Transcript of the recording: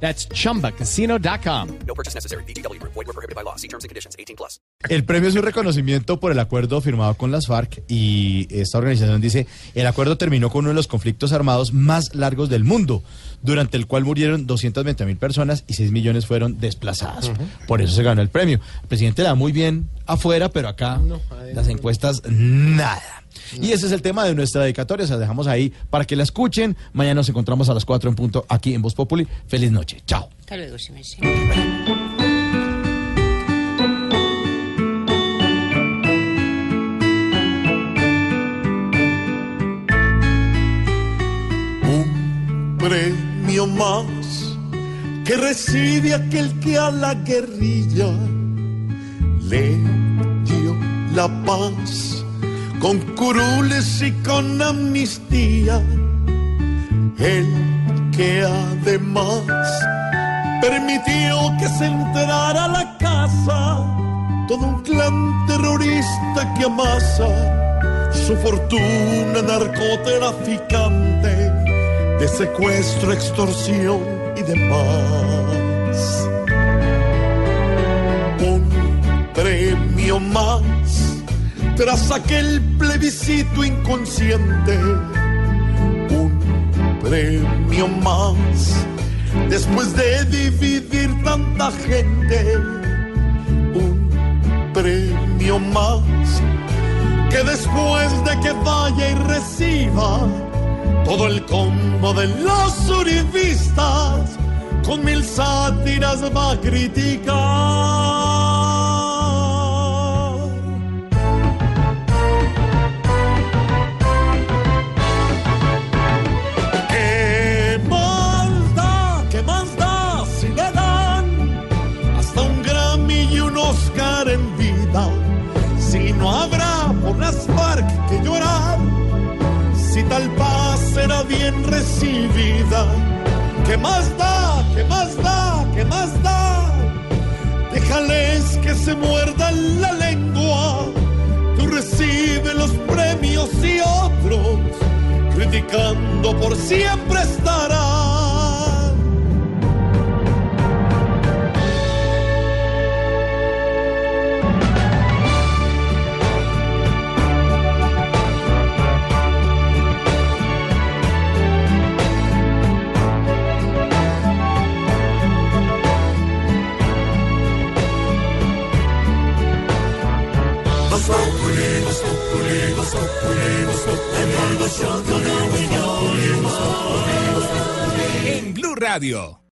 That's chumbacasino.com. No purchase necessary. BGW. Void were prohibited by law. See terms and conditions. 18 plus. El premio es un reconocimiento por el acuerdo firmado con las FARC y esta organización dice, el acuerdo terminó con uno de los conflictos armados más largos del mundo, durante el cual murieron 220 mil personas y 6 millones fueron desplazadas. Por eso se ganó el premio. El presidente la da muy bien afuera, pero acá las encuestas nada. Y ese es el tema de nuestra dedicatoria, se la dejamos ahí para que la escuchen. Mañana nos encontramos a las 4 en punto aquí en Voz Populi. Feliz noche. Chao. Hasta luego, se me. Un premio más que recibe aquel que a la guerrilla le dio la paz con curules y con amnistía. El que además permitió que se entrara a la casa todo un clan terrorista que amasa su fortuna narcotraficante de secuestro, extorsión y demás. Tras aquel plebiscito inconsciente. Un premio más después de dividir tanta gente. Un premio más que después de que vaya y reciba todo el combo de los uribistas con mil sátiras va a criticar. Bien recibida. ¿Qué más da? ¿Qué más da? ¿Qué más da? Déjales que se muerdan la lengua. Tú recibes los premios y otros, criticando por siempre estarán. En Blue Radio.